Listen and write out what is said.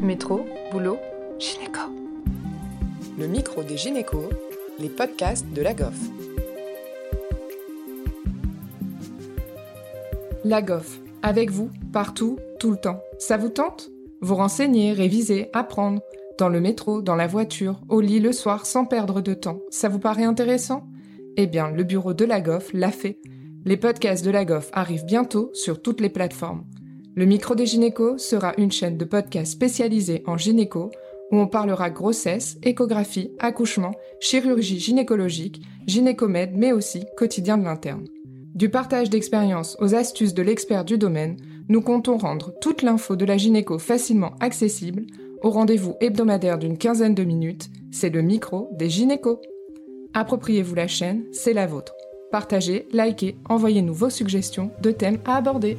Métro, boulot, gynéco. Le micro des gynécos, les podcasts de la GOF. La GOF, avec vous, partout, tout le temps. Ça vous tente? Vous renseigner, réviser, apprendre. Dans le métro, dans la voiture, au lit le soir, sans perdre de temps. Ça vous paraît intéressant? Eh bien, le bureau de la GOF l'a fait. Les podcasts de la GOF arrivent bientôt sur toutes les plateformes. Le micro des gynécos sera une chaîne de podcasts spécialisée en gynéco où on parlera grossesse, échographie, accouchement, chirurgie gynécologique, gynécomède, mais aussi quotidien de l'interne. Du partage d'expériences aux astuces de l'expert du domaine, nous comptons rendre toute l'info de la gynéco facilement accessible au rendez-vous hebdomadaire d'une quinzaine de minutes, c'est le micro des gynécos. Appropriez-vous la chaîne, c'est la vôtre. Partagez, likez, envoyez-nous vos suggestions de thèmes à aborder.